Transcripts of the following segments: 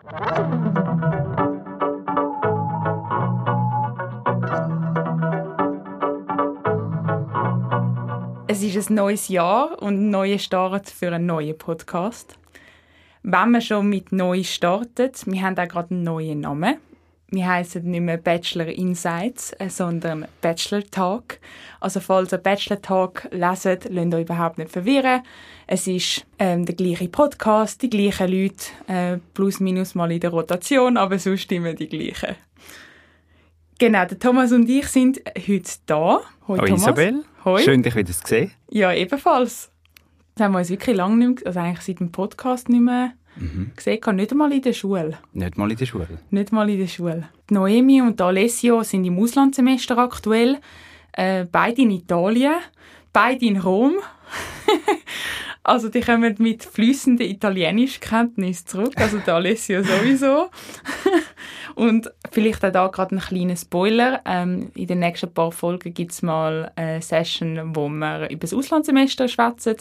Es ist ein neues Jahr und ein neuer Start für einen neuen Podcast. Wenn man schon mit neu startet, wir haben auch gerade einen neuen Namen. Wir heißen nicht mehr Bachelor Insights, äh, sondern Bachelor Talk. Also falls ihr Bachelor Talk leset, lasst euch überhaupt nicht verwirren. Es ist ähm, der gleiche Podcast, die gleichen Leute, äh, plus minus mal in der Rotation, aber sonst stimmen die gleichen. Genau, der Thomas und ich sind heute da. Hoi, Hoi Isabel. Hoi. Schön, dich wieder zu sehen. Ja, ebenfalls. Das haben wir uns wirklich lange nicht mehr, also eigentlich seit dem Podcast nicht mehr mhm. gesehen. Nicht einmal in der Schule. Nicht mal in der Schule? Nicht mal in der Schule. Die Noemi und Alessio sind im Auslandssemester aktuell. Äh, beide in Italien, beide in Rom. also die kommen mit fließenden Italienischkenntnissen zurück. Also der Alessio sowieso. Und vielleicht auch da gerade ein kleiner Spoiler. Ähm, in den nächsten paar Folgen gibt es mal eine Session, wo wir über das Auslandssemester schwätzen.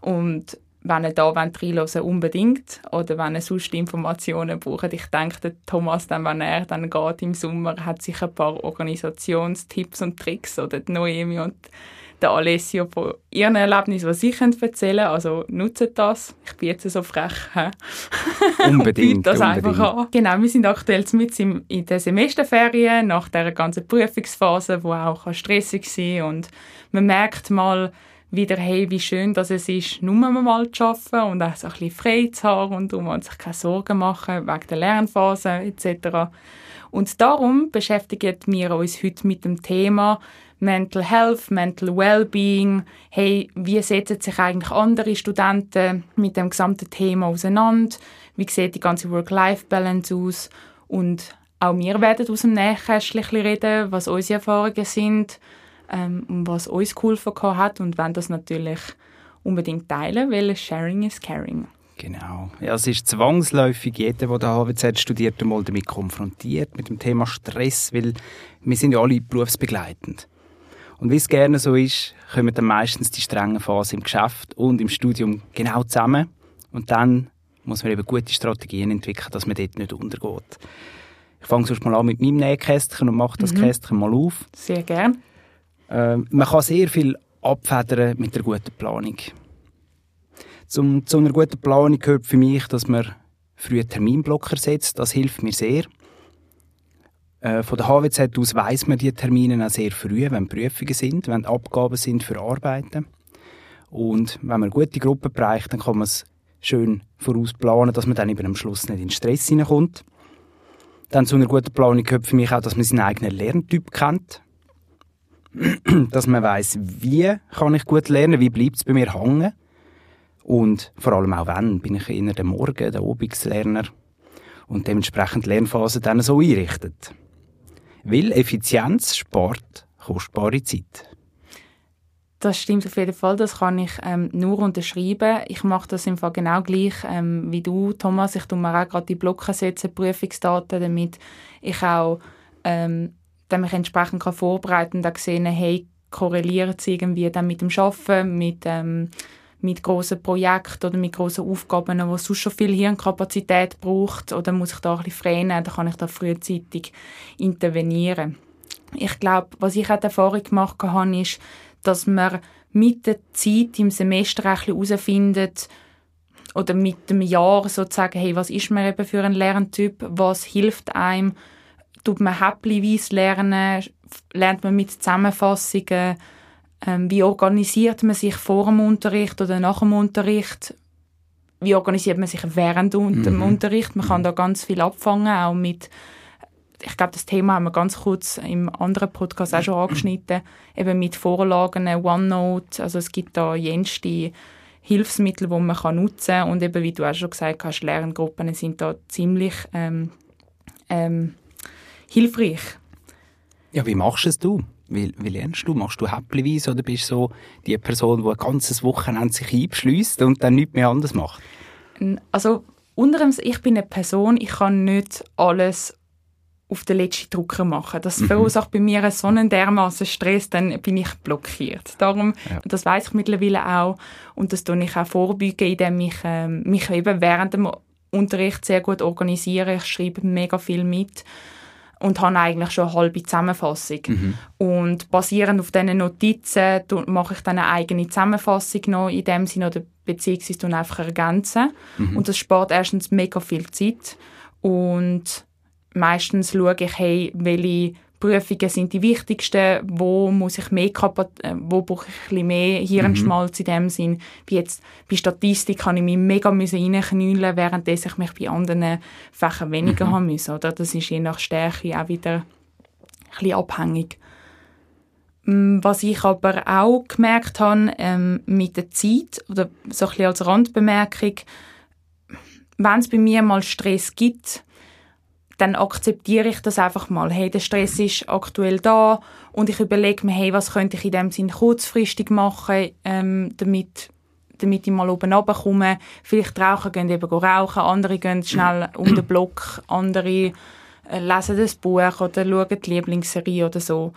Und wenn ihr da reinhören unbedingt. Oder wenn ihr sonst Informationen braucht. Ich denke, der Thomas, dann, wenn er dann geht im Sommer, hat sicher ein paar Organisationstipps und Tricks. Oder die Noemi und der Alessio von ihren Erlebnissen, was sie erzählen können. Also nutzt das. Ich bin jetzt so frech. Unbedingt. das unbedingt. einfach an. Genau, wir sind aktuell mit in der Semesterferien, nach dieser ganzen Prüfungsphase, die auch stressig war. Und man merkt mal, wieder, hey, wie schön dass es ist, nur mal zu arbeiten und auch so ein bisschen frei zu haben und um sich keine Sorgen machen wegen der Lernphase etc. Und darum beschäftigen wir uns heute mit dem Thema Mental Health, Mental Wellbeing. Hey, wie setzen sich eigentlich andere Studenten mit dem gesamten Thema auseinander? Wie sieht die ganze Work-Life-Balance aus? Und auch wir werden aus dem Nähkästchen reden, was unsere Erfahrungen sind, ähm, was uns geholfen hat und wenn das natürlich unbedingt teilen, weil Sharing is Caring. Genau. Ja, es ist zwangsläufig jeder, der HWZ studiert, einmal damit konfrontiert, mit dem Thema Stress, weil wir sind ja alle berufsbegleitend. Und wie es gerne so ist, kommen dann meistens die strengen Phasen im Geschäft und im Studium genau zusammen. Und dann muss man eben gute Strategien entwickeln, dass man dort nicht untergeht. Ich fange sonst mal an mit meinem Nähkästchen und mache das mhm. Kästchen mal auf. Sehr gern. Äh, man kann sehr viel abfedern mit der guten Planung. Zum, zu einer guten Planung gehört für mich, dass man frühe Terminblocker setzt. Das hilft mir sehr. Äh, von der HWZ aus weiss man die Termine auch sehr früh, wenn Prüfungen sind, wenn Abgaben sind für Arbeiten. Und wenn man gute Gruppe bereicht, dann kann man es schön vorausplanen, dass man dann eben am Schluss nicht in Stress hineinkommt. Dann zu einer guten Planung gehört für mich auch, dass man seinen eigenen Lerntyp kennt. dass man weiß, wie kann ich gut lernen, wie bleibt es bei mir hängen. Und vor allem auch wann. Bin ich eher der Morgen-, der Obigslerner und dementsprechend Lernphasen dann so einrichtet. Weil Effizienz spart kostbare Zeit. Das stimmt auf jeden Fall, das kann ich ähm, nur unterschreiben. Ich mache das im Fall genau gleich ähm, wie du, Thomas. Ich tue mir auch gerade die Blöcke setzen, Prüfungsdaten, damit ich auch ähm, dann mich entsprechend kann vorbereiten und sehen, hey, korreliert es irgendwie dann mit dem Arbeiten, mit, ähm, mit grossen Projekten oder mit grossen Aufgaben, wo sonst schon viel Hirnkapazität braucht oder muss ich da ein bisschen freien, dann kann ich da frühzeitig intervenieren. Ich glaube, was ich auch die Erfahrung gemacht habe, ist, dass man mit der Zeit im Semester ein herausfindet, oder mit dem Jahr sozusagen, hey, was ist man eben für ein Lerntyp, was hilft einem, tut man häppchenweise lernen, lernt man mit Zusammenfassungen, ähm, wie organisiert man sich vor dem Unterricht oder nach dem Unterricht, wie organisiert man sich während dem mhm. Unterricht. Man kann da ganz viel abfangen, auch mit, ich glaube, das Thema haben wir ganz kurz im anderen Podcast auch schon angeschnitten, eben mit Vorlagen, OneNote, also es gibt da jenste Hilfsmittel, die man kann nutzen kann und eben, wie du auch schon gesagt hast, Lerngruppen sind da ziemlich ähm, ähm, hilfreich. Ja, wie machst es du? Wie, wie lernst du? Machst du häppchenweise oder bist du so die Person, die ein ganzes Wochenende sich einschließt und dann nichts mehr anders macht? Also, unter ich bin eine Person, ich kann nicht alles auf den letzten Drucker machen. Das mhm. verursacht bei mir so einen dermaßen Stress, dann bin ich blockiert. Darum, ja. das weiß ich mittlerweile auch und das tue ich auch vorbeugen, indem ich ähm, mich eben während dem Unterricht sehr gut organisieren. Ich schreibe mega viel mit und habe eigentlich schon eine halbe Zusammenfassung. Mhm. Und basierend auf diesen Notizen mache ich dann eine eigene Zusammenfassung noch in dem Sinne oder beziehungsweise dann einfach ergänzen. Mhm. Und das spart erstens mega viel Zeit und meistens schaue ich, hey, welche Prüfungen sind die wichtigsten, wo muss ich mehr äh, wo brauche ich ein bisschen mehr Hirnschmalz mhm. in dem Sinn. Wie jetzt bei Statistik kann ich mich mega reinknüllen, während ich mich bei anderen Fächern weniger mhm. haben müssen. Oder? Das ist je nach Stärke auch wieder ein bisschen abhängig. Mm, was ich aber auch gemerkt habe ähm, mit der Zeit, oder so ein bisschen als Randbemerkung, wenn es bei mir mal Stress gibt, dann akzeptiere ich das einfach mal. Hey, der Stress ist aktuell da und ich überlege mir, hey, was könnte ich in dem Sinn kurzfristig machen, ähm, damit damit ich mal oben runterkomme. Vielleicht rauchen, gehen eben rauchen, andere gehen schnell um den Block, andere äh, lesen das Buch oder schauen die Lieblingsserie oder so.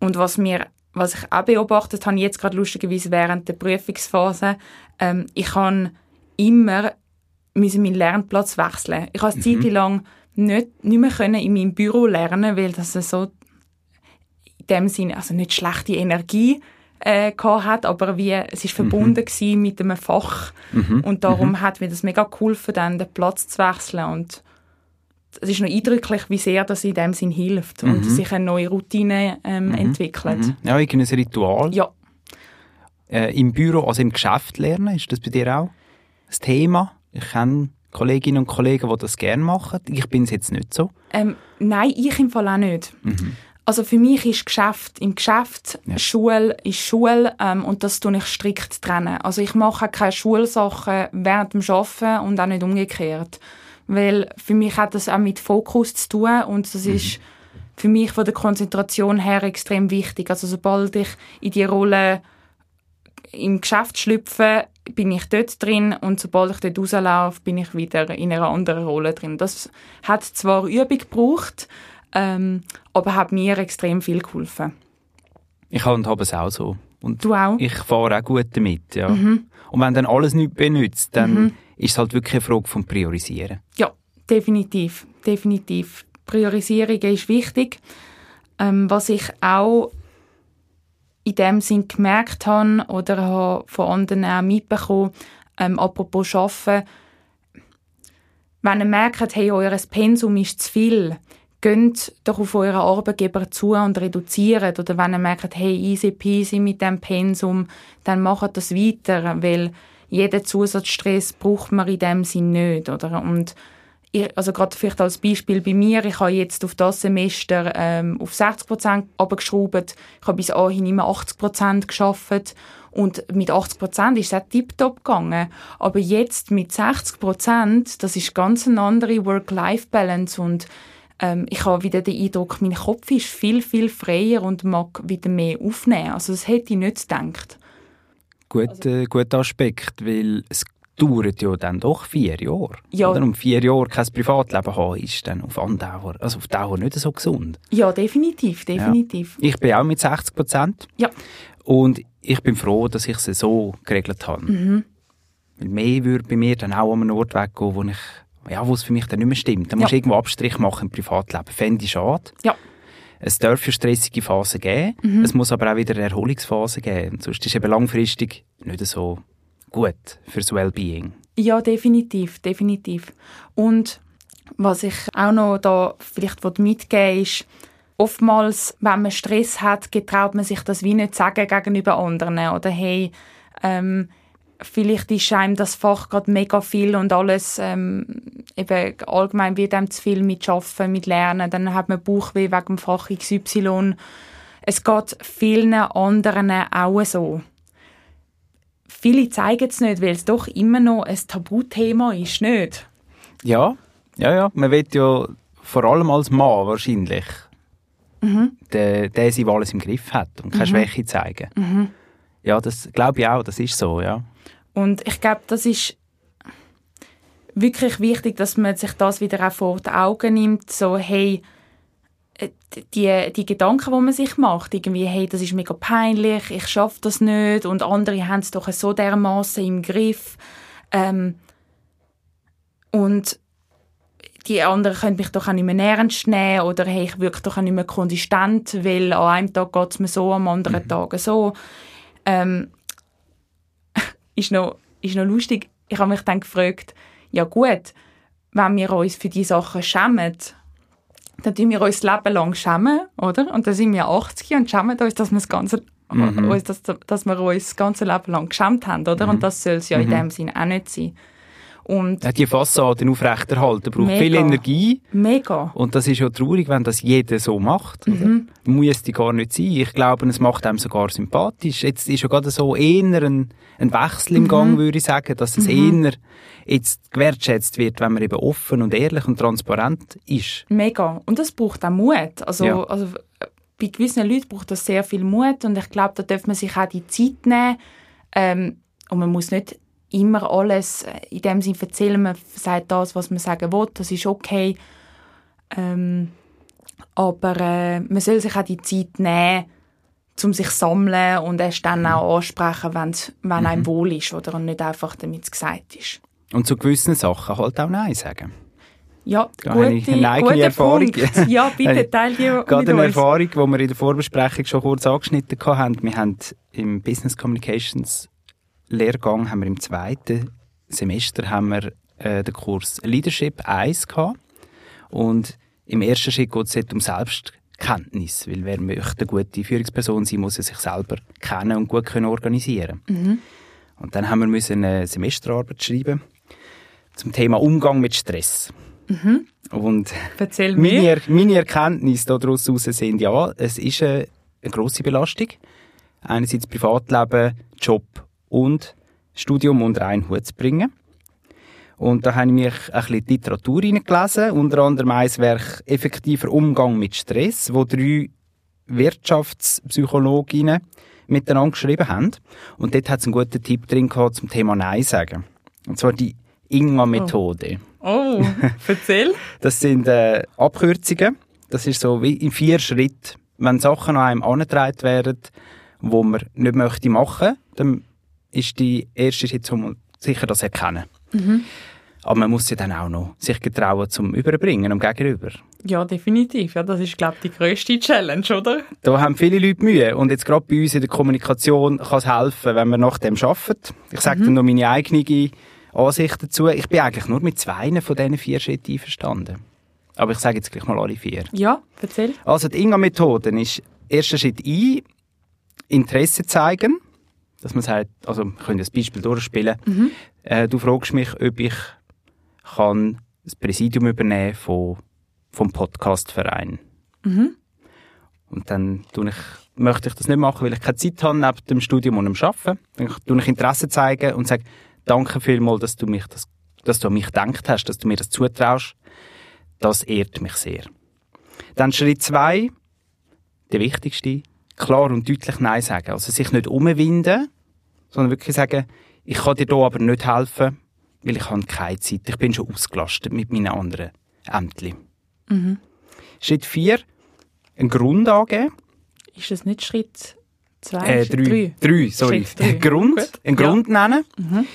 Und was mir was ich auch beobachtet habe, jetzt gerade lustigerweise während der Prüfungsphase, ähm, ich kann immer meinen Lernplatz wechseln. Ich habe eine mhm. Zeit lang nicht, nicht mehr können in meinem Büro lernen, weil das so in dem Sinne also nicht schlechte Energie äh, hat, aber wie es ist verbunden mhm. mit einem Fach mhm. und darum mhm. hat mir das mega geholfen, dann den Platz zu wechseln und es ist noch eindrücklich, wie sehr das in dem Sinn hilft und mhm. sich eine neue Routine ähm, mhm. entwickelt. Mhm. Ja, irgendein Ritual. Ja. Äh, Im Büro, also im Geschäft lernen, ist das bei dir auch ein Thema? Ich kenne Kolleginnen und Kollegen, die das gerne machen. Ich bin es jetzt nicht so. Ähm, nein, ich im Fall auch nicht. Mhm. Also für mich ist Geschäft im Geschäft, ja. Schule ist Schule ähm, und das tue ich strikt trennen. Also ich mache keine Schulsachen während dem Arbeiten und auch nicht umgekehrt. Weil für mich hat das auch mit Fokus zu tun und das mhm. ist für mich von der Konzentration her extrem wichtig. Also sobald ich in die Rolle im Geschäft schlüpfe, bin ich dort drin und sobald ich dort rauslaufe, bin ich wieder in einer anderen Rolle drin. Das hat zwar Übung gebraucht, ähm, aber hat mir extrem viel geholfen. Ich handhabe es auch so. Und du auch? Ich fahre auch gut damit, ja. Mhm. Und wenn dann alles nicht benutzt, dann mhm. ist es halt wirklich eine Frage vom Priorisieren. Ja, definitiv, definitiv. Priorisierung ist wichtig. Ähm, was ich auch in dem Sinn gemerkt habe oder habe von anderen auch mitbekommen, ähm, apropos Arbeiten, wenn ihr merkt, hey, euer Pensum ist zu viel, geht doch auf euren Arbeitgeber zu und reduziert. Oder wenn ihr merkt, hey, easy peasy mit dem Pensum, dann macht das weiter, weil jeden Zusatzstress braucht man in dem Sinn nicht. Oder? Und ich, also gerade vielleicht als Beispiel bei mir, ich habe jetzt auf das Semester ähm, auf 60 Prozent abgeschraubt. Ich habe bis dahin immer 80 Prozent geschafft und mit 80 Prozent ist es auch tiptop gegangen. Aber jetzt mit 60 Prozent, das ist ganz eine andere Work-Life-Balance und ähm, ich habe wieder den Eindruck, mein Kopf ist viel, viel freier und mag wieder mehr aufnehmen. Also das hätte ich nicht gedacht. Gut, also, äh, guter Aspekt, weil es dauert ja dann doch vier Jahre. Ja. Oder um vier Jahre kein Privatleben haben, ist dann auf Andauer, also auf Dauer nicht so gesund. Ja, definitiv, definitiv. Ja. Ich bin auch mit 60 Prozent. Ja. Und ich bin froh, dass ich es so geregelt habe. Mhm. Weil mehr würde bei mir dann auch an einen Ort weggehen, wo ich, ja, wo es für mich dann nicht mehr stimmt. Dann ja. musst du irgendwo Abstrich machen im Privatleben. Fände ich schade. Ja. Es darf eine stressige Phase geben, mhm. es muss aber auch wieder eine Erholungsphase geben. Sonst ist es eben langfristig nicht so gut fürs Wellbeing. Ja, definitiv, definitiv. Und was ich auch noch da vielleicht mitgeben ist, oftmals, wenn man Stress hat, getraut man sich das wie nicht sagen gegenüber anderen. Oder hey, ähm, vielleicht ist einem das Fach gerade mega viel und alles ähm, eben allgemein wird einem zu viel mit Arbeiten, mit Lernen. Dann hat man Bauchweh wegen dem Fach XY. Es geht vielen anderen auch so viele zeigen es nicht, weil es doch immer noch ein Tabuthema ist, nicht? Ja, ja, ja. Man will ja vor allem als Mann wahrscheinlich mhm. der, der sein, alles im Griff hat und keine mhm. Schwäche zeigen. Mhm. Ja, das glaube ich auch, das ist so, ja. Und ich glaube, das ist wirklich wichtig, dass man sich das wieder auch vor die Augen nimmt, so, hey, die, die Gedanken, die man sich macht, irgendwie, hey, das ist mega peinlich, ich schaffe das nicht und andere haben es doch so dermaßen im Griff. Ähm, Und die anderen können mich doch auch nicht mehr ernst nehmen oder hey, ich wirke doch auch nicht mehr konsistent, weil an einem Tag geht es mir so, am anderen mhm. Tag so. Ähm, ist, noch, ist noch lustig. Ich habe mich dann gefragt, ja gut, wenn wir uns für diese Sachen schämen, dann tun wir uns das Leben lang schämen, oder? Und dann sind wir 80 und schämen uns, dass wir das ganze mhm. uns, dass, dass wir uns das ganze Leben lang geschämt haben, oder? Mhm. Und das soll es ja in mhm. dem Sinne auch nicht sein. Und ja, die Fassade aufrechterhalten braucht mega, viel Energie. Mega. Und das ist ja traurig, wenn das jeder so macht. Mhm. Muss die gar nicht sein. Ich glaube, es macht einem sogar sympathisch. Jetzt ist ja gerade so eher ein, ein Wechsel im mhm. Gang, würde ich sagen, dass es mhm. eher jetzt gewertschätzt wird, wenn man eben offen und ehrlich und transparent ist. Mega. Und das braucht auch Mut. Also, ja. also bei gewissen Leuten braucht das sehr viel Mut und ich glaube, da darf man sich auch die Zeit nehmen. Ähm, und man muss nicht immer alles äh, in dem Sinne erzählen, man sagt das, was man sagen will, das ist okay. Ähm, aber äh, man soll sich auch die Zeit nehmen, um sich zu sammeln und erst dann auch ansprechen, wenn's, wenn mhm. einem wohl ist oder und nicht einfach, damit es gesagt ist. Und zu gewissen Sachen halt auch Nein sagen. Ja, da gute, ich eine eigene Erfahrung. Punkt. Ja, bitte teile die Gerade eine uns. Erfahrung, die wir in der Vorbesprechung schon kurz angeschnitten haben. Wir haben im Business Communications Lehrgang haben wir im zweiten Semester haben wir äh, den Kurs Leadership 1 gehabt. Und im ersten Schritt geht es um Selbstkenntnis, weil wer möchte eine gute Führungsperson sein, muss er sich selber kennen und gut können organisieren. Mhm. Und dann haben wir müssen eine Semesterarbeit schreiben zum Thema Umgang mit Stress. Mhm. Und Erzähl meine, er meine Erkenntnisse daraus sind, ja, es ist eine, eine grosse Belastung. Einerseits Privatleben, Job und Studium unter einen Hut zu bringen. Und da habe ich mich ein bisschen Literatur hineingelesen, unter anderem ein Werk «Effektiver Umgang mit Stress», wo drei Wirtschaftspsychologinnen miteinander geschrieben haben. Und dort hat es einen guten Tipp drin gehabt zum Thema Nein sagen. Und zwar die Inga-Methode. Oh, oh erzähl. das sind äh, Abkürzungen. Das ist so wie in vier Schritten. Wenn Sachen an einem angetragen werden, wo man nicht möchte machen, dann ist die erste Schritt, um sicher das erkennen. Mhm. Aber man muss ja dann auch noch sich getrauen zum Überbringen am Gegenüber. Ja, definitiv. Ja, das ist, glaube ich, die grösste Challenge, oder? Da haben viele Leute Mühe. Und jetzt gerade bei uns in der Kommunikation kann es helfen, wenn wir nach dem arbeiten. Ich sage mhm. dann noch meine eigene Ansicht dazu. Ich bin eigentlich nur mit zwei von diesen vier Schritten einverstanden. Aber ich sage jetzt gleich mal alle vier. Ja, erzähl. Also die Inga-Methode ist erster Schritt ein, Interesse zeigen dass man sagt, also wir können das Beispiel durchspielen. Mhm. Äh, du fragst mich, ob ich kann das Präsidium übernehmen von vom Podcastverein. Mhm. Und dann tue ich, möchte ich das nicht machen, weil ich keine Zeit habe neben dem Studium und dem Arbeiten. Dann tue ich Interesse zeigen und sage, danke vielmals, dass du mich das, dass du an mich gedacht hast, dass du mir das zutraust. Das ehrt mich sehr. Dann Schritt zwei, der wichtigste, klar und deutlich Nein sagen. Also sich nicht umwinden, sondern wirklich sagen, ich kann dir hier aber nicht helfen, weil ich habe keine Zeit. Ich bin schon ausgelastet mit meinen anderen Ämtern. Mhm. Schritt 4, einen Grund angeben. Ist das nicht Schritt 2? Äh, 3. 3, sorry. Drei. Grund, einen Grund ja. nennen. Mhm.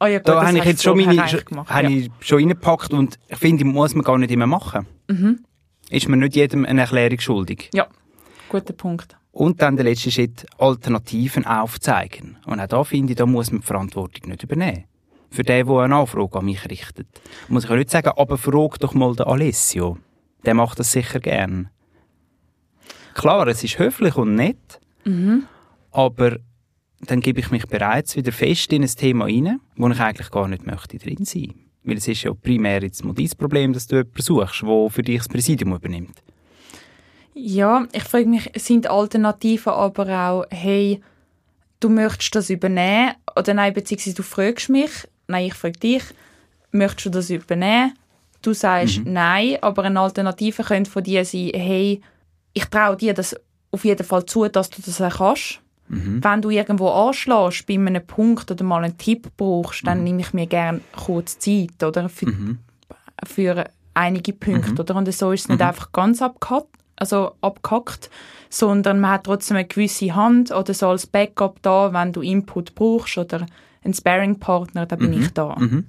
Oh ja, gut, da habe ich jetzt schon meine, gemacht, ja. ich schon reingepackt und ich finde, muss man gar nicht immer machen. Mhm. Ist man nicht jedem eine Erklärung schuldig. Ja, guter Punkt. Und dann der letzte Schritt, Alternativen aufzeigen. Und auch da finde ich, da muss man die Verantwortung nicht übernehmen. Für den, der eine Anfrage an mich richtet. Muss ich auch nicht sagen, aber frag doch mal den Alessio. Der macht das sicher gern. Klar, es ist höflich und nett, mhm. aber dann gebe ich mich bereits wieder fest in ein Thema rein, wo ich eigentlich gar nicht möchte drin sein. Weil es ist ja primär jetzt mal dein Problem, dass du jemanden suchst, der für dich das Präsidium übernimmt. Ja, ich frage mich, sind Alternativen aber auch, hey, du möchtest das übernehmen? Oder nein, beziehungsweise du fragst mich, nein, ich frage dich, möchtest du das übernehmen? Du sagst mhm. nein, aber eine Alternative könnte von dir sein, hey, ich traue dir das auf jeden Fall zu, dass du das auch kannst. Mhm. Wenn du irgendwo anschlägst, bei einem Punkt oder mal einen Tipp brauchst, dann mhm. nehme ich mir gerne kurz Zeit, oder? Für, mhm. für einige Punkte, mhm. oder? Und so ist es nicht mhm. einfach ganz abgehakt, also abgehackt, sondern man hat trotzdem eine gewisse Hand oder so als Backup da, wenn du Input brauchst oder einen Sparring-Partner, dann bin mhm. ich da. Mhm.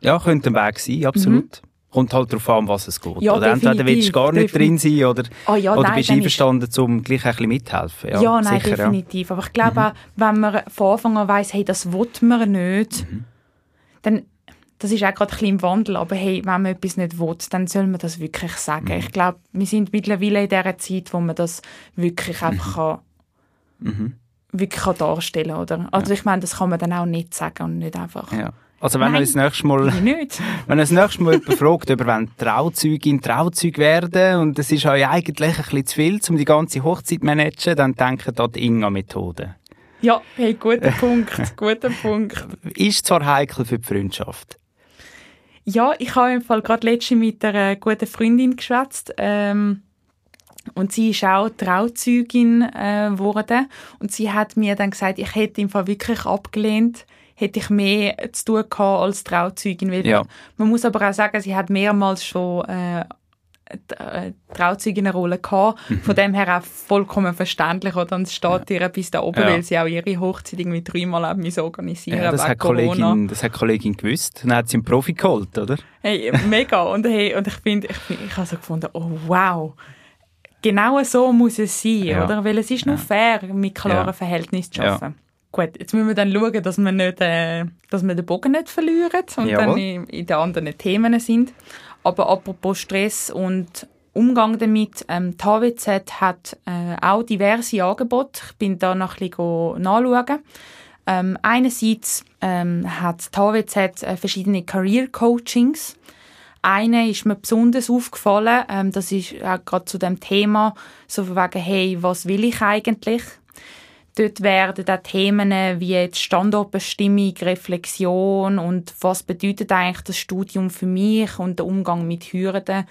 Ja, könnte ein Weg sein, absolut. Mhm. Kommt halt darauf an, was es geht. Ja, oder entweder willst du gar nicht drin sein oder, oh, ja, oder nein, bist du einverstanden, um gleich ein bisschen mithelfen. Ja, ja nein, sicher, definitiv. Ja. Aber ich glaube mhm. auch, wenn man von Anfang an weiss, hey, das will man nicht, mhm. dann, das ist auch gerade ein bisschen im Wandel, aber hey, wenn man etwas nicht will, dann soll man das wirklich sagen. Mhm. Ich glaube, wir sind mittlerweile in dieser Zeit, wo man das wirklich einfach kann, mhm. wirklich kann darstellen kann. Also ich meine, das kann man dann auch nicht sagen und nicht einfach... Ja. Also wenn Nein, das nächste Mal, nicht. wenn das nächste Mal jemand fragt, ob er Trauzeugin Trauzeug werden und es ist euch eigentlich ein bisschen zu viel, um die ganze Hochzeit zu managen, dann denkt an die Inga-Methode. Ja, hey, guter Punkt, guter Punkt. Ist zwar heikel für die Freundschaft. Ja, ich habe im Fall gerade letztens mit einer guten Freundin geschwätzt. Ähm, und sie ist auch Trauzeugin äh, geworden. Und sie hat mir dann gesagt, ich hätte im Fall wirklich abgelehnt, hätte ich mehr zu tun gehabt als Trauzeugin. Weil ja. Man muss aber auch sagen, sie hat mehrmals schon äh, äh Trauzeuginnenrolle gehabt. Mhm. Von dem her auch vollkommen verständlich. Oder? Und es steht ja. ihr bis da oben, ja. weil sie auch ihre Hochzeit irgendwie dreimal müssen organisieren ja, das hat Kollegin, Das hat Kollegin gewusst. Dann hat sie einen Profi geholt, oder? Hey, mega. Und, hey, und ich finde, ich, find, ich habe so gefunden, oh wow. Genau so muss es sein, ja. oder? Weil es ist nur fair, mit klaren Verhältnissen zu arbeiten. Gut, jetzt müssen wir dann schauen, dass wir, nicht, äh, dass wir den Bogen nicht verlieren und Jawohl. dann in, in den anderen Themen sind. Aber apropos Stress und Umgang damit, ähm, die HWZ hat äh, auch diverse Angebote. Ich bin da noch ein bisschen nachschauen. Ähm, einerseits ähm, hat die HWZ äh, verschiedene Career Coachings. Eine ist mir besonders aufgefallen, ähm, das ist auch gerade zu dem Thema, so von wegen, hey, was will ich eigentlich? Dort werden auch Themen wie jetzt Standortbestimmung, Reflexion und was bedeutet eigentlich das Studium für mich und der Umgang mit Hürden,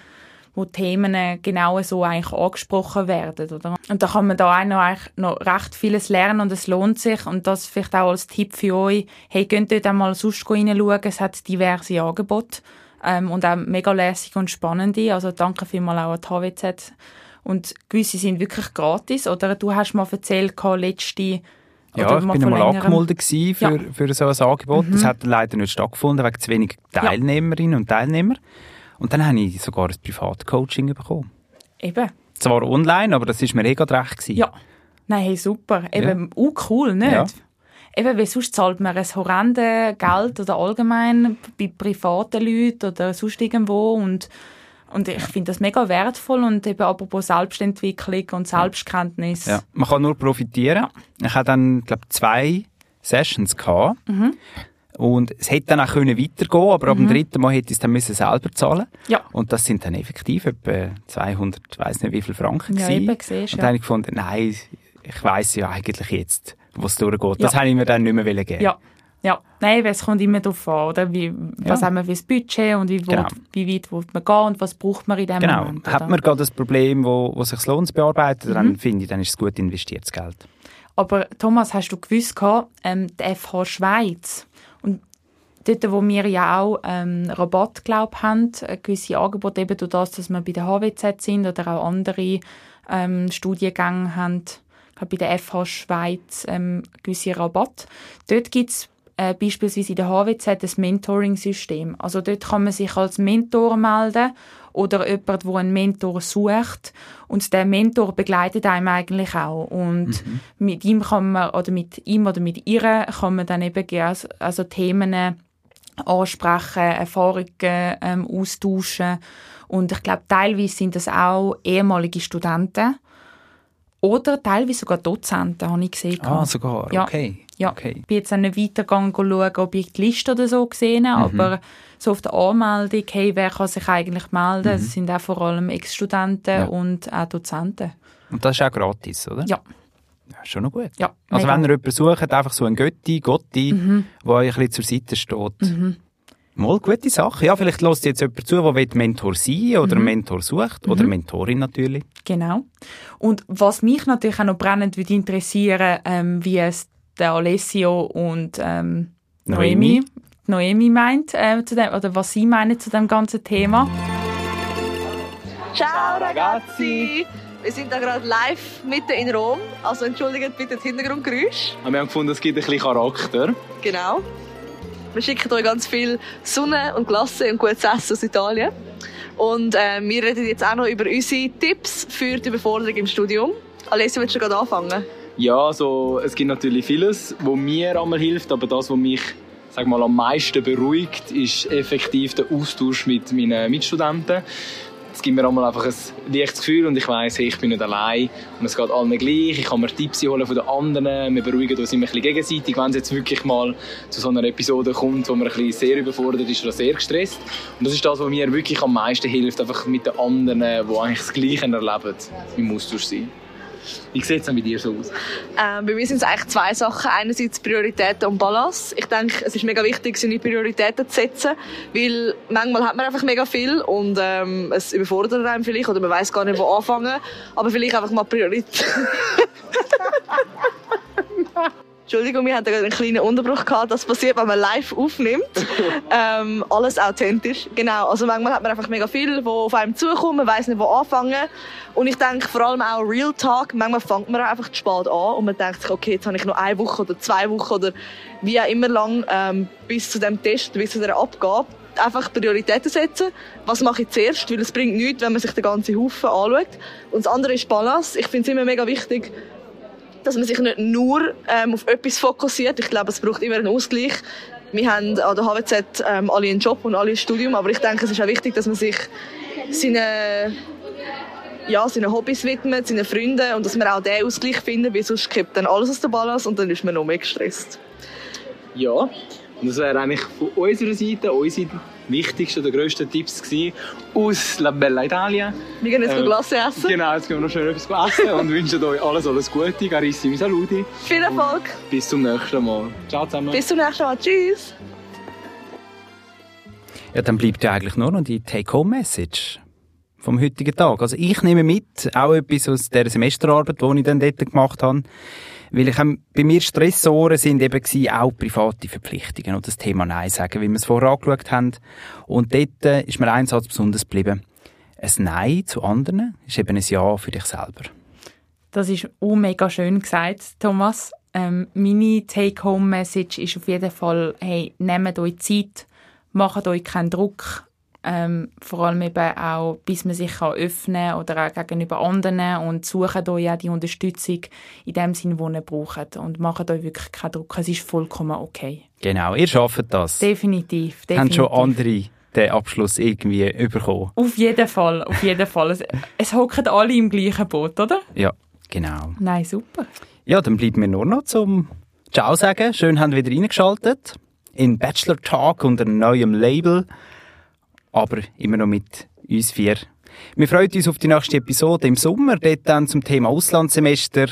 wo Themen genau so eigentlich angesprochen werden. Oder? Und da kann man da auch noch, eigentlich noch recht vieles lernen und es lohnt sich. Und das vielleicht auch als Tipp für euch. Hey, könnt dort einmal sonst reinschauen. Es hat diverse Angebote ähm, und auch mega lässig und spannende. Also danke vielmals auch an die HWZ und gewisse sind wirklich gratis. Oder du hast mal erzählt, letzte ja, ich war mal angemeldet für, ja. für so ein Angebot. Mhm. Das hat leider nicht stattgefunden, wegen zu wenig Teilnehmerinnen ja. und Teilnehmer. Und dann habe ich sogar ein Privatcoaching bekommen. Eben. Zwar online, aber das war mir eh gerade recht. Gewesen. Ja. Nein, hey, super. Eben, ja. Uh, cool, nicht? Ja. Eben, weil sonst zahlt man ein horrendes Geld oder allgemein bei privaten Leuten oder sonst irgendwo und und ich finde das mega wertvoll und eben apropos Selbstentwicklung und Selbstkenntnis. Ja, man kann nur profitieren. Ich hatte dann, glaube zwei Sessions gehabt. Mhm. Und es hätte dann auch können weitergehen aber mhm. ab dem mhm. dritten Mal hätte ich es dann müssen selber zahlen Ja. Und das sind dann effektiv etwa 200, ich weiß nicht wie viel Franken ja, gewesen. Eben, siehst, und dann habe ich gefunden, nein, ich weiß ja eigentlich jetzt, was durchgeht. Ja. Das habe ich mir dann nicht mehr geben. Ja, ja, nein, es kommt immer darauf an, oder? Wie, was haben wir für ein Budget und wie, genau. wie weit will man gehen und was braucht man in diesem genau. Moment. Genau, hat man gerade das Problem, wo, wo sich lohnt zu bearbeiten, mhm. dann finde ich, dann ist es gut investiertes Geld. Aber Thomas, hast du gewusst, ähm, die FH Schweiz und dort, wo wir ja auch ähm, Rabatt glaub, haben, äh, gewisse Angebote, eben durch das, dass wir bei der HWZ sind oder auch andere ähm, Studiengänge haben, bei der FH Schweiz ähm, gewisse Rabatt. Dort gibt es äh, beispielsweise in der HWZ das Mentoring-System. Also dort kann man sich als Mentor melden oder jemand, der einen Mentor sucht und der Mentor begleitet einem eigentlich auch und mhm. mit ihm kann man oder mit ihm oder mit ihr kann man dann eben also Themen ansprechen, Erfahrungen ähm, austauschen und ich glaube teilweise sind das auch ehemalige Studenten oder teilweise sogar Dozenten, habe ich gesehen. Ah, sogar, ja. okay. Ja, okay. ich bin jetzt auch nicht weitergegangen schauen, ob ich die Liste oder so gesehen habe, mhm. aber so auf der Anmeldung, hey, wer kann sich eigentlich melden, mhm. das sind auch vor allem Ex-Studenten ja. und auch Dozenten. Und das ist auch gratis, oder? Ja. Ja, schon noch gut. Ja, also mega. wenn ihr jemanden sucht, einfach so ein Götti, Gotti, mhm. der euch ein bisschen zur Seite steht. Mhm. Mal gute Sache. Ja, vielleicht lässt jetzt jemand zu, der Mentor sein oder mhm. Mentor sucht. Oder mhm. Mentorin natürlich. Genau. Und was mich natürlich auch noch brennend würde interessieren, ähm, wie es der Alessio und ähm, Noemi, Noemi meint, äh, zu dem, oder was sie meinen zu dem ganzen Thema. Ciao ragazzi! Wir sind da gerade live mitten in Rom, also entschuldigt bitte das Hintergrundgeräusch. Wir haben gefunden, es gibt ein bisschen Charakter. Genau. Wir schicken euch ganz viel Sonne und Glasse und gutes Essen aus Italien. Und äh, wir reden jetzt auch noch über unsere Tipps für die Überforderung im Studium. Alessio, willst du gerade anfangen? Ja, also, es gibt natürlich vieles, was mir einmal hilft, aber das, was mich sag mal, am meisten beruhigt, ist effektiv der Austausch mit meinen Mitstudenten. Es gibt mir einmal einfach ein leichtes Gefühl und ich weiss, hey, ich bin nicht allein und es geht allen gleich. Ich kann mir Tipps holen von den anderen. Wir beruhigen uns immer ein bisschen gegenseitig, wenn es jetzt wirklich mal zu so einer Episode kommt, wo man ein bisschen sehr überfordert ist oder sehr gestresst. Und das ist das, was mir wirklich am meisten hilft, einfach mit den anderen, die eigentlich das Gleiche erleben, im Austausch sein. Wie sieht es denn bei dir so aus? Ähm, bei mir sind es eigentlich zwei Sachen. Einerseits Prioritäten und Balance. Ich denke, es ist mega wichtig, seine Prioritäten zu setzen, weil manchmal hat man einfach mega viel und ähm, es überfordert einem vielleicht oder man weiß gar nicht, wo anfangen. Aber vielleicht einfach mal Prioritäten. Entschuldigung, wir hatten einen kleinen Unterbruch gehabt. Das passiert, wenn man live aufnimmt. ähm, alles authentisch. Genau. Also manchmal hat man einfach mega viel, wo auf einem zukommt. Man weiß nicht, wo anfangen. Und ich denke vor allem auch Real Talk. Manchmal fängt man einfach zu spät an und man denkt sich, okay, jetzt habe ich noch eine Woche oder zwei Wochen oder wie auch immer lang ähm, bis zu dem Test, bis zu der Abgabe einfach Prioritäten setzen. Was mache ich zuerst? Weil es bringt nichts, wenn man sich den ganzen Haufen anschaut. Und das andere ist Balance. Ich finde es immer mega wichtig, dass man sich nicht nur ähm, auf etwas fokussiert. Ich glaube, es braucht immer einen Ausgleich. Wir haben an der HWZ ähm, alle einen Job und alle ein Studium, aber ich denke, es ist auch wichtig, dass man sich seine, ja, seinen Hobbys widmet, seinen Freunden und dass man auch den Ausgleich findet, weil sonst kippt dann alles aus der Balance und dann ist man noch mehr gestresst. Ja, und das wäre eigentlich von unserer Seite unsere wichtigsten oder grössten Tipps gewesen aus La Bella Italia. Wir gehen jetzt Ähm, Glasse essen. Genau, jetzt gehen wir noch schön etwas essen und wünschen euch alles, alles Gute. Carissimi saluti. Viel Erfolg. Bis zum nächsten Mal. Ciao zusammen. Bis zum nächsten Mal. Tschüss. Ja, dann bleibt ja eigentlich nur noch die Take-Home-Message vom heutigen Tag. Also ich nehme mit, auch etwas aus der Semesterarbeit, die ich dann dort gemacht habe, weil ich ähm, bei mir Stressoren sind eben gewesen, auch private Verpflichtungen und das Thema Nein sagen, wie wir es vorher angeschaut haben. Und dort äh, ist mir ein Satz besonders geblieben. Ein Nein zu anderen ist eben ein Ja für dich selber. Das ist auch mega schön gesagt, Thomas. Ähm, meine Take-Home-Message ist auf jeden Fall, hey, nehmt euch Zeit, macht euch keinen Druck, ähm, vor allem eben auch, bis man sich kann öffnen oder auch gegenüber anderen und sucht euch auch die Unterstützung in dem Sinn, wo ihr braucht und macht euch wirklich keinen Druck. Es ist vollkommen okay. Genau, ihr schafft das. Definitiv, definitiv. Haben schon andere den Abschluss irgendwie bekommen. Auf jeden Fall, auf jeden Fall. Es, hocken alle im gleichen Boot, oder? Ja, genau. Nein, super. Ja, dann bleibt mir nur noch zum Ciao sagen. Schön, haben wieder reingeschaltet. In Bachelor Talk unter einem neuen Label. Aber immer noch mit uns vier. Wir freuen uns auf die nächste Episode im Sommer, dort dann zum Thema Auslandssemester.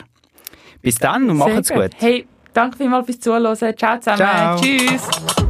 Bis dann und macht's gut. Hey, danke vielmals fürs Zuhören. Ciao zusammen. Ciao. Tschüss.